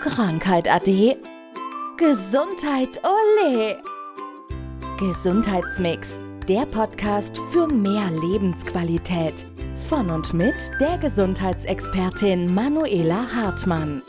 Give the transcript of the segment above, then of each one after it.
Krankheit ade. Gesundheit ole. Gesundheitsmix, der Podcast für mehr Lebensqualität. Von und mit der Gesundheitsexpertin Manuela Hartmann.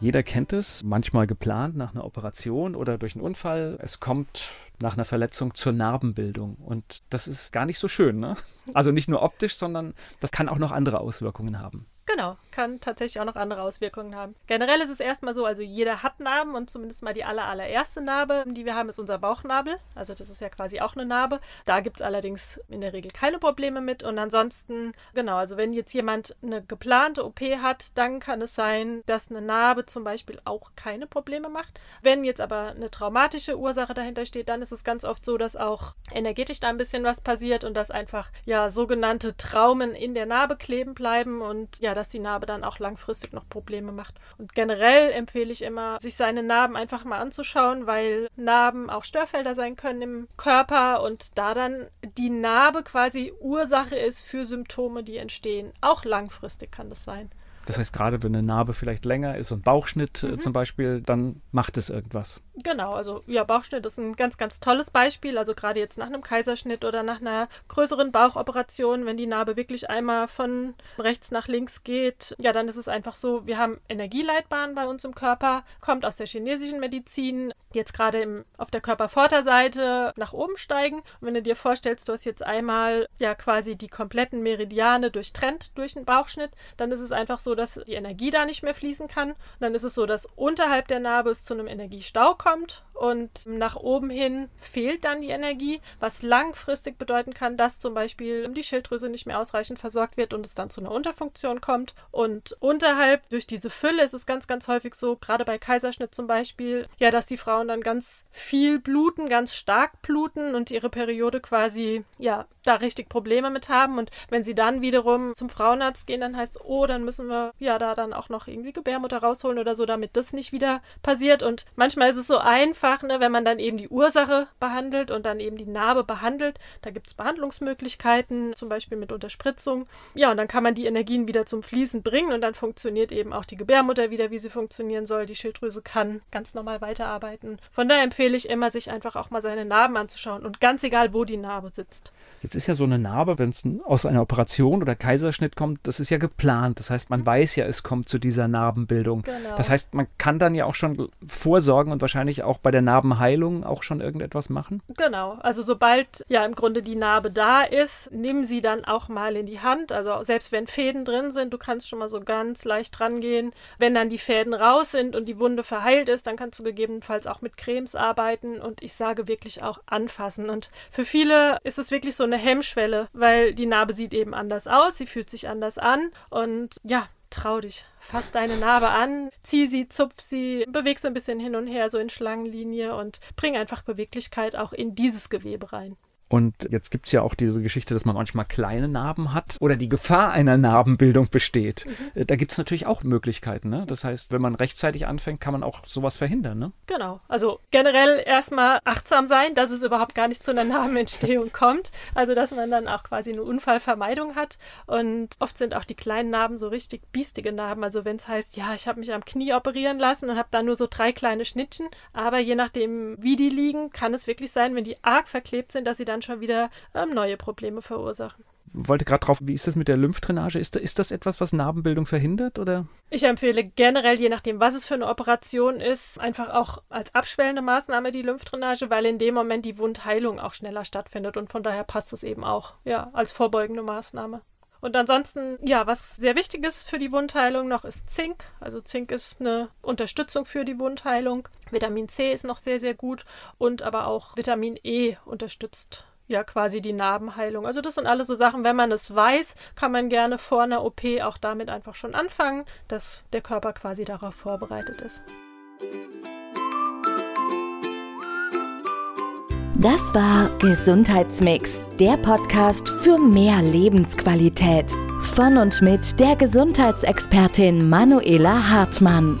Jeder kennt es, manchmal geplant nach einer Operation oder durch einen Unfall. Es kommt nach einer Verletzung zur Narbenbildung. Und das ist gar nicht so schön. Ne? Also nicht nur optisch, sondern das kann auch noch andere Auswirkungen haben. Genau, kann tatsächlich auch noch andere Auswirkungen haben. Generell ist es erstmal so, also jeder hat Narben und zumindest mal die aller, allererste Narbe, die wir haben, ist unser Bauchnabel. Also das ist ja quasi auch eine Narbe. Da gibt es allerdings in der Regel keine Probleme mit. Und ansonsten, genau, also wenn jetzt jemand eine geplante OP hat, dann kann es sein, dass eine Narbe zum Beispiel auch keine Probleme macht. Wenn jetzt aber eine traumatische Ursache dahinter steht, dann ist es ganz oft so, dass auch energetisch da ein bisschen was passiert und dass einfach ja sogenannte Traumen in der Narbe kleben bleiben und ja, dass die Narbe dann auch langfristig noch Probleme macht. Und generell empfehle ich immer, sich seine Narben einfach mal anzuschauen, weil Narben auch Störfelder sein können im Körper und da dann die Narbe quasi Ursache ist für Symptome, die entstehen. Auch langfristig kann das sein. Das heißt, gerade wenn eine Narbe vielleicht länger ist und Bauchschnitt äh, mhm. zum Beispiel, dann macht es irgendwas. Genau, also ja, Bauchschnitt ist ein ganz, ganz tolles Beispiel. Also gerade jetzt nach einem Kaiserschnitt oder nach einer größeren Bauchoperation, wenn die Narbe wirklich einmal von rechts nach links geht, ja, dann ist es einfach so, wir haben Energieleitbahnen bei uns im Körper, kommt aus der chinesischen Medizin, jetzt gerade auf der Körpervorderseite nach oben steigen. Und wenn du dir vorstellst, du hast jetzt einmal ja quasi die kompletten Meridiane durchtrennt durch einen Bauchschnitt, dann ist es einfach so, dass die Energie da nicht mehr fließen kann. Und dann ist es so, dass unterhalb der Narbe es zu einem Energiestau kommt kommt und nach oben hin fehlt dann die Energie, was langfristig bedeuten kann, dass zum Beispiel die Schilddrüse nicht mehr ausreichend versorgt wird und es dann zu einer Unterfunktion kommt. Und unterhalb durch diese Fülle ist es ganz, ganz häufig so, gerade bei Kaiserschnitt zum Beispiel, ja, dass die Frauen dann ganz viel bluten, ganz stark bluten und ihre Periode quasi, ja, da richtig Probleme mit haben. Und wenn sie dann wiederum zum Frauenarzt gehen, dann heißt es, oh, dann müssen wir ja da dann auch noch irgendwie Gebärmutter rausholen oder so, damit das nicht wieder passiert. Und manchmal ist es so einfach, ne, wenn man dann eben die Ursache behandelt und dann eben die Narbe behandelt. Da gibt es Behandlungsmöglichkeiten, zum Beispiel mit Unterspritzung. Ja, und dann kann man die Energien wieder zum Fließen bringen und dann funktioniert eben auch die Gebärmutter wieder, wie sie funktionieren soll. Die Schilddrüse kann ganz normal weiterarbeiten. Von daher empfehle ich immer, sich einfach auch mal seine Narben anzuschauen und ganz egal, wo die Narbe sitzt. Jetzt ist ja so eine Narbe, wenn es aus einer Operation oder Kaiserschnitt kommt, das ist ja geplant. Das heißt, man weiß ja, es kommt zu dieser Narbenbildung. Genau. Das heißt, man kann dann ja auch schon vorsorgen und wahrscheinlich auch bei der Narbenheilung auch schon irgendetwas machen. Genau. Also sobald ja im Grunde die Narbe da ist, nimm sie dann auch mal in die Hand. Also selbst wenn Fäden drin sind, du kannst schon mal so ganz leicht rangehen. Wenn dann die Fäden raus sind und die Wunde verheilt ist, dann kannst du gegebenenfalls auch mit Cremes arbeiten und ich sage wirklich auch anfassen. Und für viele ist es wirklich so eine Hemmschwelle, weil die Narbe sieht eben anders aus, sie fühlt sich anders an und ja, trau dich. Fass deine Narbe an, zieh sie, zupf sie, beweg sie ein bisschen hin und her, so in Schlangenlinie und bring einfach Beweglichkeit auch in dieses Gewebe rein. Und jetzt gibt es ja auch diese Geschichte, dass man manchmal kleine Narben hat oder die Gefahr einer Narbenbildung besteht. Mhm. Äh, da gibt es natürlich auch Möglichkeiten. Ne? Das heißt, wenn man rechtzeitig anfängt, kann man auch sowas verhindern. Ne? Genau. Also generell erstmal achtsam sein, dass es überhaupt gar nicht zu einer Narbenentstehung kommt. Also dass man dann auch quasi eine Unfallvermeidung hat. Und oft sind auch die kleinen Narben so richtig biestige Narben. Also wenn es heißt, ja, ich habe mich am Knie operieren lassen und habe da nur so drei kleine Schnittchen. Aber je nachdem, wie die liegen, kann es wirklich sein, wenn die arg verklebt sind, dass sie dann dann schon wieder ähm, neue Probleme verursachen. Wollte gerade drauf, wie ist das mit der Lymphdrainage? Ist, ist das etwas, was Narbenbildung verhindert? Oder? Ich empfehle generell, je nachdem, was es für eine Operation ist, einfach auch als abschwellende Maßnahme die Lymphdrainage, weil in dem Moment die Wundheilung auch schneller stattfindet und von daher passt es eben auch ja, als vorbeugende Maßnahme. Und ansonsten, ja, was sehr wichtig ist für die Wundheilung noch, ist Zink. Also Zink ist eine Unterstützung für die Wundheilung. Vitamin C ist noch sehr, sehr gut und aber auch Vitamin E unterstützt ja quasi die Narbenheilung. Also das sind alles so Sachen, wenn man es weiß, kann man gerne vor einer OP auch damit einfach schon anfangen, dass der Körper quasi darauf vorbereitet ist. Das war Gesundheitsmix, der Podcast für mehr Lebensqualität. Von und mit der Gesundheitsexpertin Manuela Hartmann.